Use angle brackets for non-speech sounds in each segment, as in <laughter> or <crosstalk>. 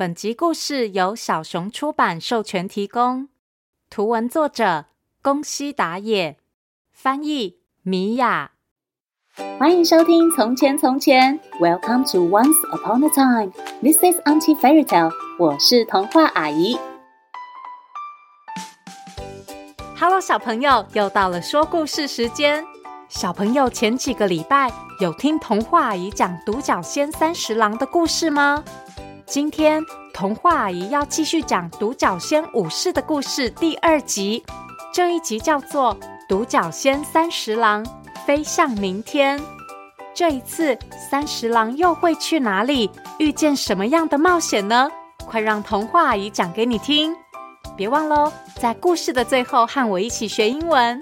本集故事由小熊出版授权提供，图文作者宫西达也，翻译米雅。欢迎收听《从前从前》，Welcome to Once Upon a Time。This is Auntie Fairy Tale。我是童话阿姨。Hello，小朋友，又到了说故事时间。小朋友前几个礼拜有听童话阿姨讲独角仙三十郎的故事吗？今天童话阿姨要继续讲独角仙武士的故事第二集，这一集叫做《独角仙三十郎飞向明天》。这一次三十郎又会去哪里？遇见什么样的冒险呢？快让童话阿姨讲给你听！别忘喽，在故事的最后和我一起学英文。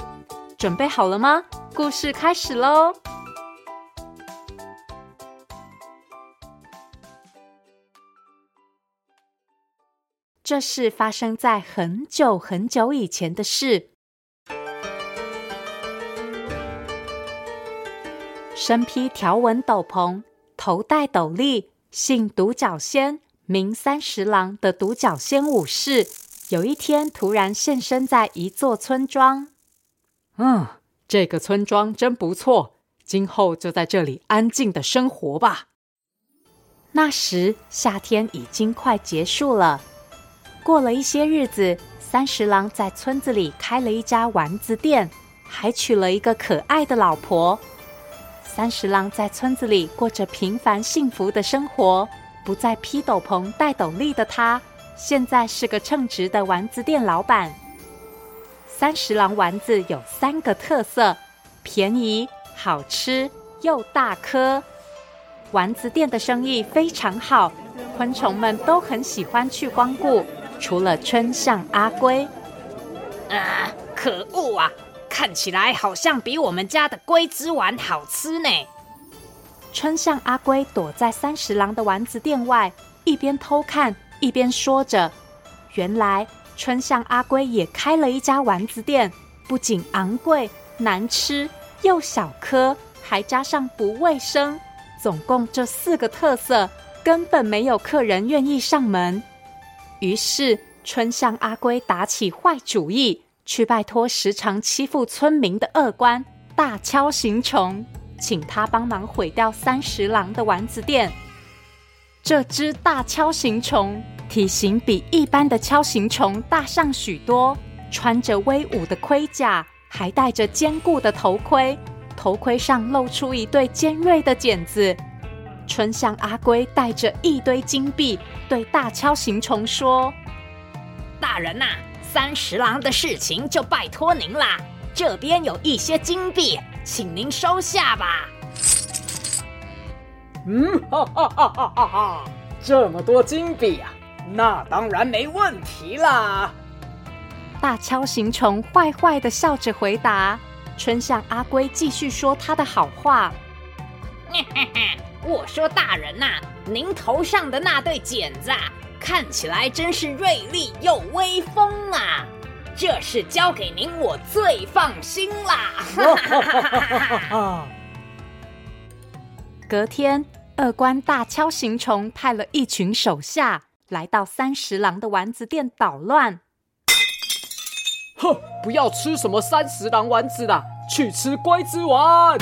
准备好了吗？故事开始喽！这是发生在很久很久以前的事。身披条纹斗篷、头戴斗笠、姓独角仙、名三十郎的独角仙武士，有一天突然现身在一座村庄。嗯，这个村庄真不错，今后就在这里安静的生活吧。那时夏天已经快结束了。过了一些日子，三十郎在村子里开了一家丸子店，还娶了一个可爱的老婆。三十郎在村子里过着平凡幸福的生活，不再披斗篷、戴斗笠的他，现在是个称职的丸子店老板。三十郎丸子有三个特色：便宜、好吃又大颗。丸子店的生意非常好，昆虫们都很喜欢去光顾。除了春象阿龟，啊，可恶啊！看起来好像比我们家的龟之丸好吃呢。春象阿龟躲在三十郎的丸子店外，一边偷看一边说着：“原来春象阿龟也开了一家丸子店，不仅昂贵、难吃又小颗，还加上不卫生，总共这四个特色，根本没有客人愿意上门。”于是，春象阿龟打起坏主意，去拜托时常欺负村民的恶官大锹形虫，请他帮忙毁掉三十郎的丸子店。这只大锹形虫体型比一般的锹形虫大上许多，穿着威武的盔甲，还戴着坚固的头盔，头盔上露出一对尖锐的剪子。春象阿龟带着一堆金币，对大锹形虫说：“大人呐、啊，三十郎的事情就拜托您啦。这边有一些金币，请您收下吧。”嗯，哈哈哈哈哈哈！这么多金币啊，那当然没问题啦。大锹形虫坏坏的笑着回答。春象阿龟继续说他的好话。我说大人呐、啊，您头上的那对剪子啊，看起来真是锐利又威风啊！这事交给您，我最放心啦。<laughs> 隔天，二官大锹形虫派了一群手下来到三十郎的丸子店捣乱。哼，不要吃什么三十郎丸子啦，去吃龟之丸。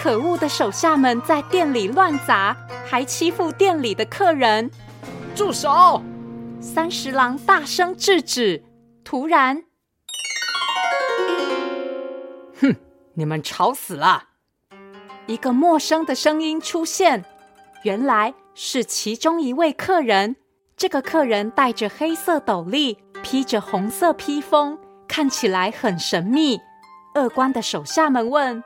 可恶的手下们在店里乱砸，还欺负店里的客人。住手！三十郎大声制止。突然，哼，你们吵死了！一个陌生的声音出现，原来是其中一位客人。这个客人戴着黑色斗笠。披着红色披风，看起来很神秘。恶官的手下们问：“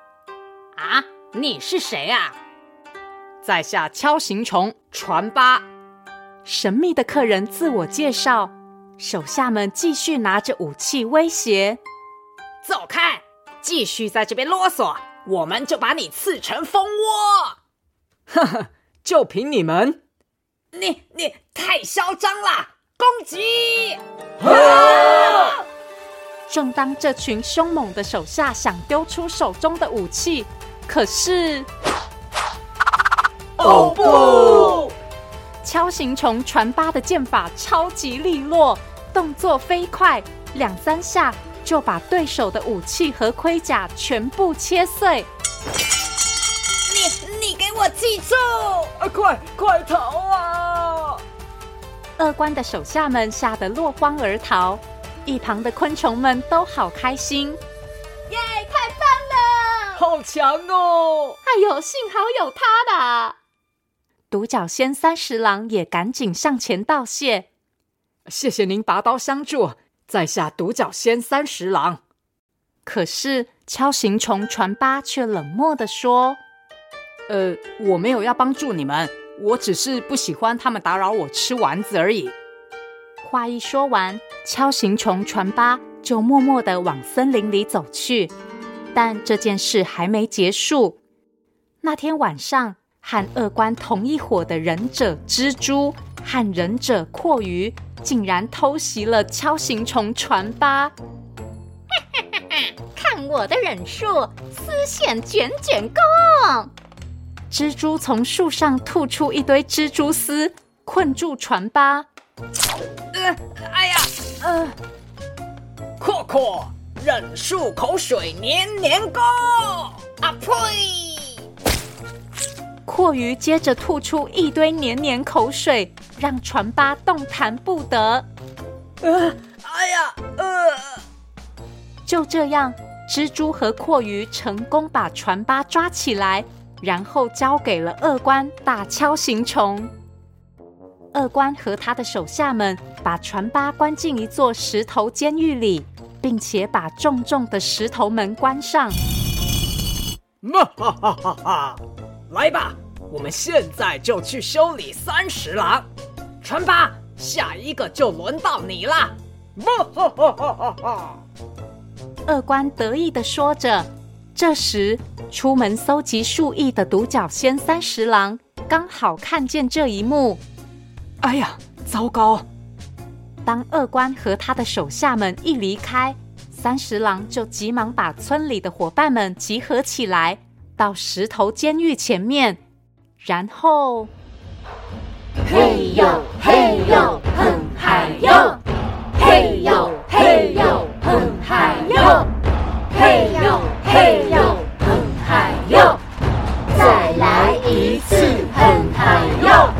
啊，你是谁啊？”在下敲形虫传八。神秘的客人自我介绍，手下们继续拿着武器威胁：“走开！继续在这边啰嗦，我们就把你刺成蜂窝！”呵呵，就凭你们？你你太嚣张了！攻击！啊正当这群凶猛的手下想丢出手中的武器，可是，哦不！锹形虫传八的剑法超级利落，动作飞快，两三下就把对手的武器和盔甲全部切碎。你你给我记住！啊，快快逃啊！恶官的手下们吓得落荒而逃，一旁的昆虫们都好开心。好强哦！哎呦，幸好有他的。独角仙三十郎也赶紧上前道谢：“谢谢您拔刀相助，在下独角仙三十郎。”可是锹形虫传八却冷漠的说：“呃，我没有要帮助你们，我只是不喜欢他们打扰我吃丸子而已。”话一说完，锹形虫传八就默默的往森林里走去。但这件事还没结束。那天晚上。和恶官同一伙的忍者蜘蛛和忍者蛞蝓，竟然偷袭了锹形虫船八！<laughs> 看我的忍术，丝线卷卷弓！蜘蛛从树上吐出一堆蜘蛛丝，困住船八。呃，哎呀，呃，蛞蝞，忍术口水黏黏弓！啊呸！蛞蝓接着吐出一堆黏黏口水，让船八动弹不得。呃，哎呀，呃，就这样，蜘蛛和蛞蝓成功把船八抓起来，然后交给了鳄官大锹形虫。鳄官和他的手下们把船八关进一座石头监狱里，并且把重重的石头门关上。哈 <laughs> 哈哈哈哈！来吧，我们现在就去修理三十郎。传吧，下一个就轮到你了。<laughs> 哈哈哈哈哈！二官得意的说着。这时，出门搜集树液的独角仙三十郎刚好看见这一幕。哎呀，糟糕！当二官和他的手下们一离开，三十郎就急忙把村里的伙伴们集合起来。到石头监狱前面，然后，嘿呦嘿呦哼嗨呦，嘿呦嘿呦哼嗨呦，嘿呦嘿呦哼嗨呦，再来一次哼嗨呦！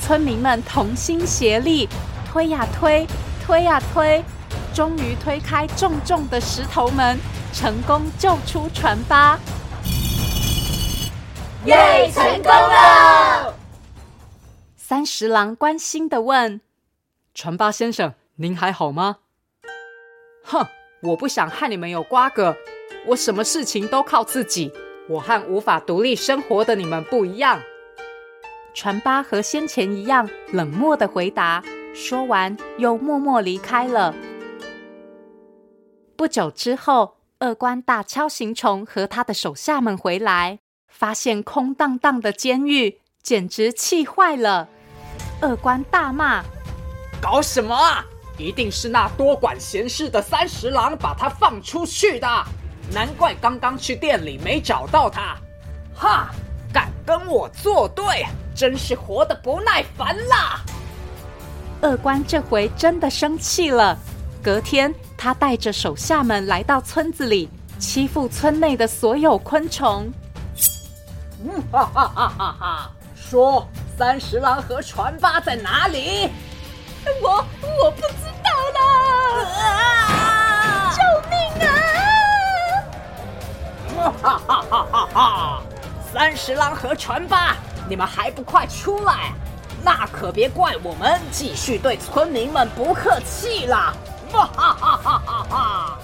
村民们同心协力，推呀推，推呀推，终于推开重重的石头门，成功救出船八。耶！成功了！三十郎关心的问：“船八先生，您还好吗？”“哼，我不想和你们有瓜葛，我什么事情都靠自己。我和无法独立生活的你们不一样。”船八和先前一样冷漠的回答，说完又默默离开了。不久之后，鳄官大锹形虫和他的手下们回来。发现空荡荡的监狱，简直气坏了。鳄官大骂：“搞什么啊？一定是那多管闲事的三十郎把他放出去的。难怪刚刚去店里没找到他。哈，敢跟我作对，真是活得不耐烦了。”鳄官这回真的生气了。隔天，他带着手下们来到村子里，欺负村内的所有昆虫。嗯哈哈哈哈哈！说三十郎和船八在哪里？我我不知道啦！啊、救命啊！哈哈哈哈哈！三十郎和船八，你们还不快出来？那可别怪我们继续对村民们不客气了！哈哈哈哈哈哈！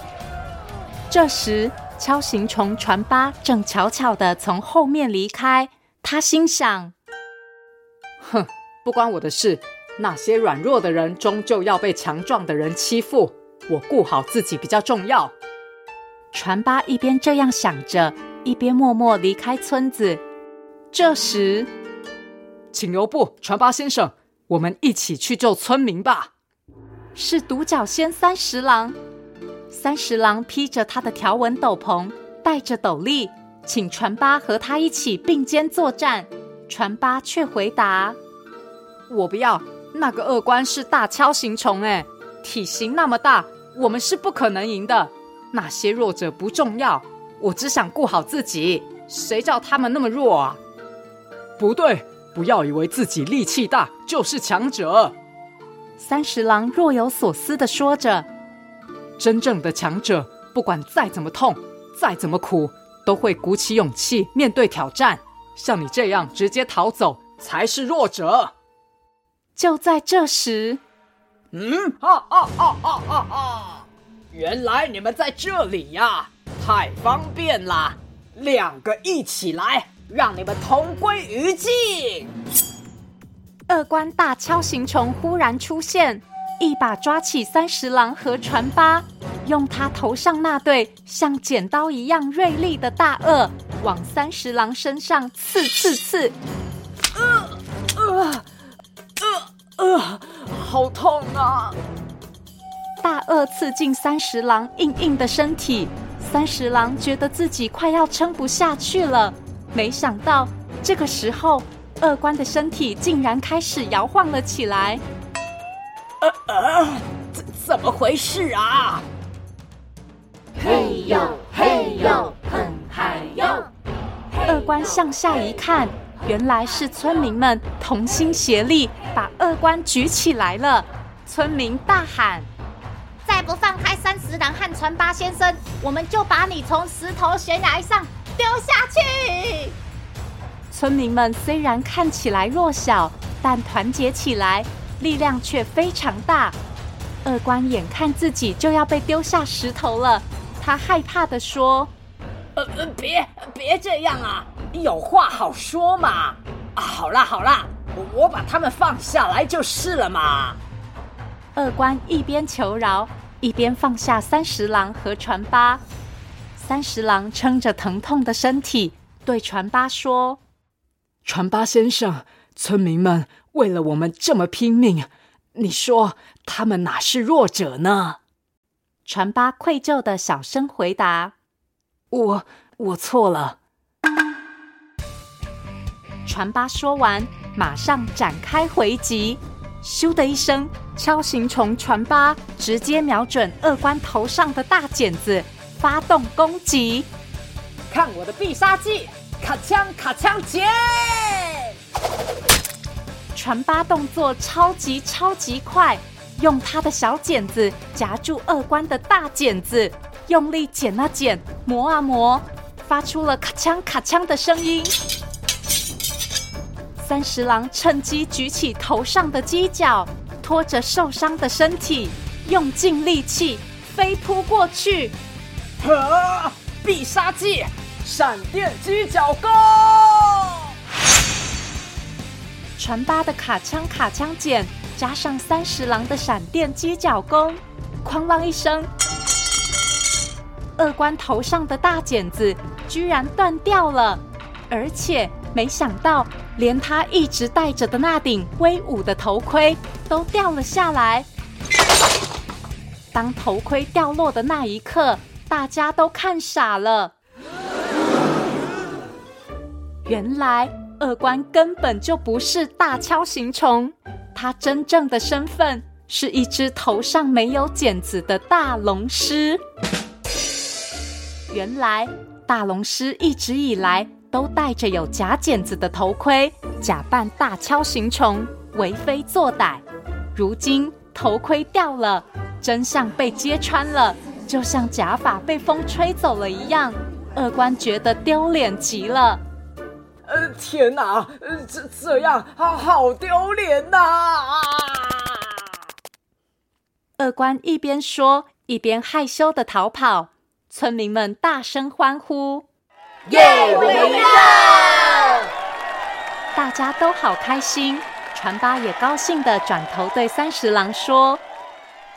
这时。锹形虫船八正悄悄地从后面离开，他心想：“哼，不关我的事。那些软弱的人终究要被强壮的人欺负，我顾好自己比较重要。”船八一边这样想着，一边默默离开村子。这时，请留步，传八先生，我们一起去救村民吧。是独角仙三十郎。三十郎披着他的条纹斗篷，戴着斗笠，请传八和他一起并肩作战。传八却回答：“我不要，那个恶官是大锹形虫，哎，体型那么大，我们是不可能赢的。那些弱者不重要，我只想顾好自己。谁叫他们那么弱啊？不对，不要以为自己力气大就是强者。”三十郎若有所思的说着：“真正的强者。”不管再怎么痛，再怎么苦，都会鼓起勇气面对挑战。像你这样直接逃走，才是弱者。就在这时，嗯，哈哈哈哈哈哈！原来你们在这里呀，太方便啦。两个一起来，让你们同归于尽。二官大锹形虫忽然出现，一把抓起三十郎和船八。用他头上那对像剪刀一样锐利的大颚往三十郎身上刺刺刺，呃呃呃呃，好痛啊！大鳄刺进三十郎硬硬的身体，三十郎觉得自己快要撑不下去了。没想到这个时候，恶官的身体竟然开始摇晃了起来。呃呃，怎怎么回事啊？嘿呦嘿呦，哼嗨呦！恶官向下一看，原来是村民们同心协力把恶官举起来了。村民大喊：“再不放开三十郎和传八先生，我们就把你从石头悬崖上丢下去！”村民们虽然看起来弱小，但团结起来，力量却非常大。恶官眼看自己就要被丢下石头了。他害怕地说：“呃呃，别别这样啊，有话好说嘛！啊，好啦好啦，我把他们放下来就是了嘛。”恶官一边求饶，一边放下三十郎和船八。三十郎撑着疼痛的身体，对船八说：“传八先生，村民们为了我们这么拼命，你说他们哪是弱者呢？”船八愧疚的小声回答：“我我错了。”船八说完，马上展开回击。咻的一声，锹形虫船八直接瞄准恶官头上的大剪子，发动攻击。看我的必杀技，卡枪卡枪剪！传八动作超级超级快。用他的小剪子夹住二关的大剪子，用力剪啊剪，磨啊磨，发出了咔枪咔枪的声音。三十郎趁机举起头上的犄角，拖着受伤的身体，用尽力气飞扑过去。啊！必杀技，闪电犄角功！传八的卡枪卡枪剪。加上三十郎的闪电犄角功，哐啷一声，恶官头上的大剪子居然断掉了，而且没想到，连他一直戴着的那顶威武的头盔都掉了下来。当头盔掉落的那一刻，大家都看傻了。原来恶官根本就不是大锹形虫。他真正的身份是一只头上没有剪子的大龙狮。原来大龙狮一直以来都戴着有假剪子的头盔，假扮大锹形虫，为非作歹。如今头盔掉了，真相被揭穿了，就像假发被风吹走了一样，恶官觉得丢脸极了。呃，天哪，呃，这这样，好好丢脸呐！啊！恶官一边说，一边害羞的逃跑。村民们大声欢呼：“耶，我们赢了！”大家都好开心。船八也高兴的转头对三十郎说：“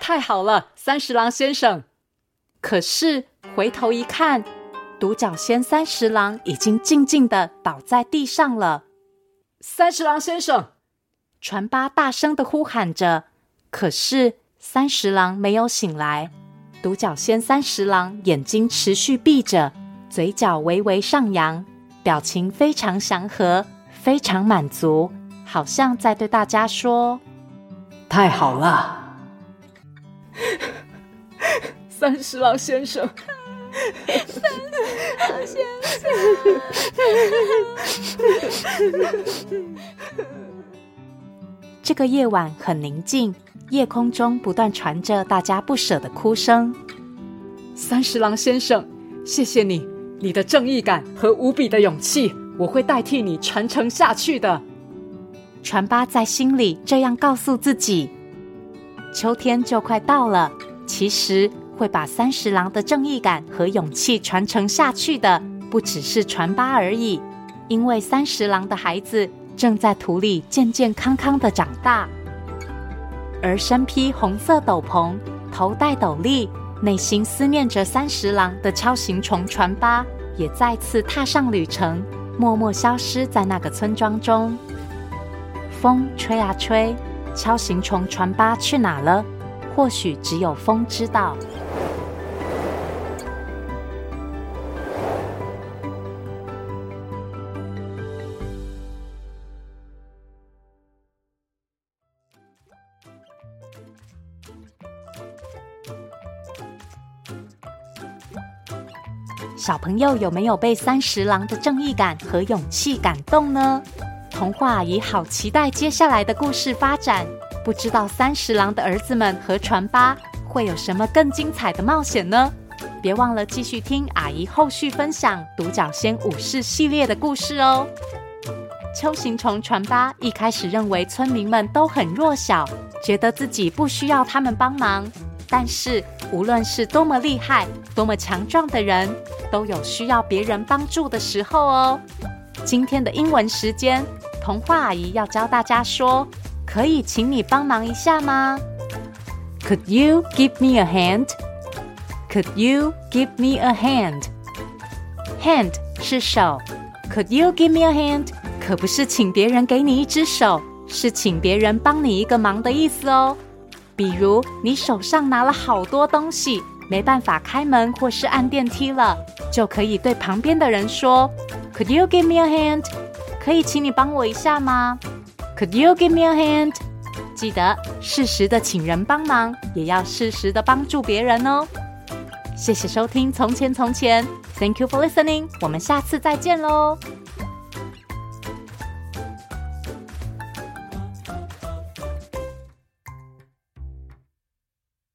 太好了，三十郎先生。”可是回头一看。独角仙三十郎已经静静的倒在地上了。三十郎先生，传八大声的呼喊着，可是三十郎没有醒来。独角仙三十郎眼睛持续闭着，嘴角微微上扬，表情非常祥和，非常满足，好像在对大家说：“太好了，三十郎先生。” <laughs> 这个夜晚很宁静，夜空中不断传着大家不舍的哭声。三十郎先生，谢谢你，你的正义感和无比的勇气，我会代替你传承下去的。传八在心里这样告诉自己。秋天就快到了，其实会把三十郎的正义感和勇气传承下去的，不只是传八而已，因为三十郎的孩子。正在土里健健康康的长大，而身披红色斗篷、头戴斗笠、内心思念着三十郎的锹形虫传八，也再次踏上旅程，默默消失在那个村庄中。风吹啊吹，锹形虫传八去哪了？或许只有风知道。小朋友有没有被三十郎的正义感和勇气感动呢？童话阿姨好期待接下来的故事发展，不知道三十郎的儿子们和传八会有什么更精彩的冒险呢？别忘了继续听阿姨后续分享独角仙武士系列的故事哦。锹形虫传八一开始认为村民们都很弱小，觉得自己不需要他们帮忙。但是，无论是多么厉害、多么强壮的人，都有需要别人帮助的时候哦。今天的英文时间，童话阿姨要教大家说：“可以请你帮忙一下吗？”Could you give me a hand? Could you give me a hand? Hand 是手，Could you give me a hand? 可不是请别人给你一只手，是请别人帮你一个忙的意思哦。比如你手上拿了好多东西，没办法开门或是按电梯了，就可以对旁边的人说：“Could you give me a hand？” 可以请你帮我一下吗？“Could you give me a hand？” 记得适时的请人帮忙，也要适时的帮助别人哦。谢谢收听《从前从前》，Thank you for listening，我们下次再见喽。